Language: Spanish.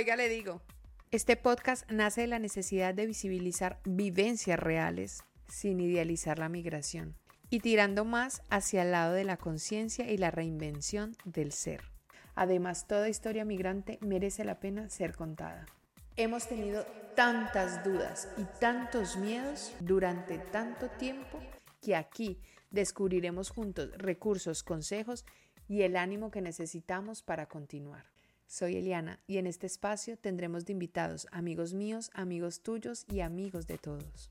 Oiga, le digo. Este podcast nace de la necesidad de visibilizar vivencias reales sin idealizar la migración y tirando más hacia el lado de la conciencia y la reinvención del ser. Además, toda historia migrante merece la pena ser contada. Hemos tenido tantas dudas y tantos miedos durante tanto tiempo que aquí descubriremos juntos recursos, consejos y el ánimo que necesitamos para continuar. Soy Eliana y en este espacio tendremos de invitados amigos míos, amigos tuyos y amigos de todos.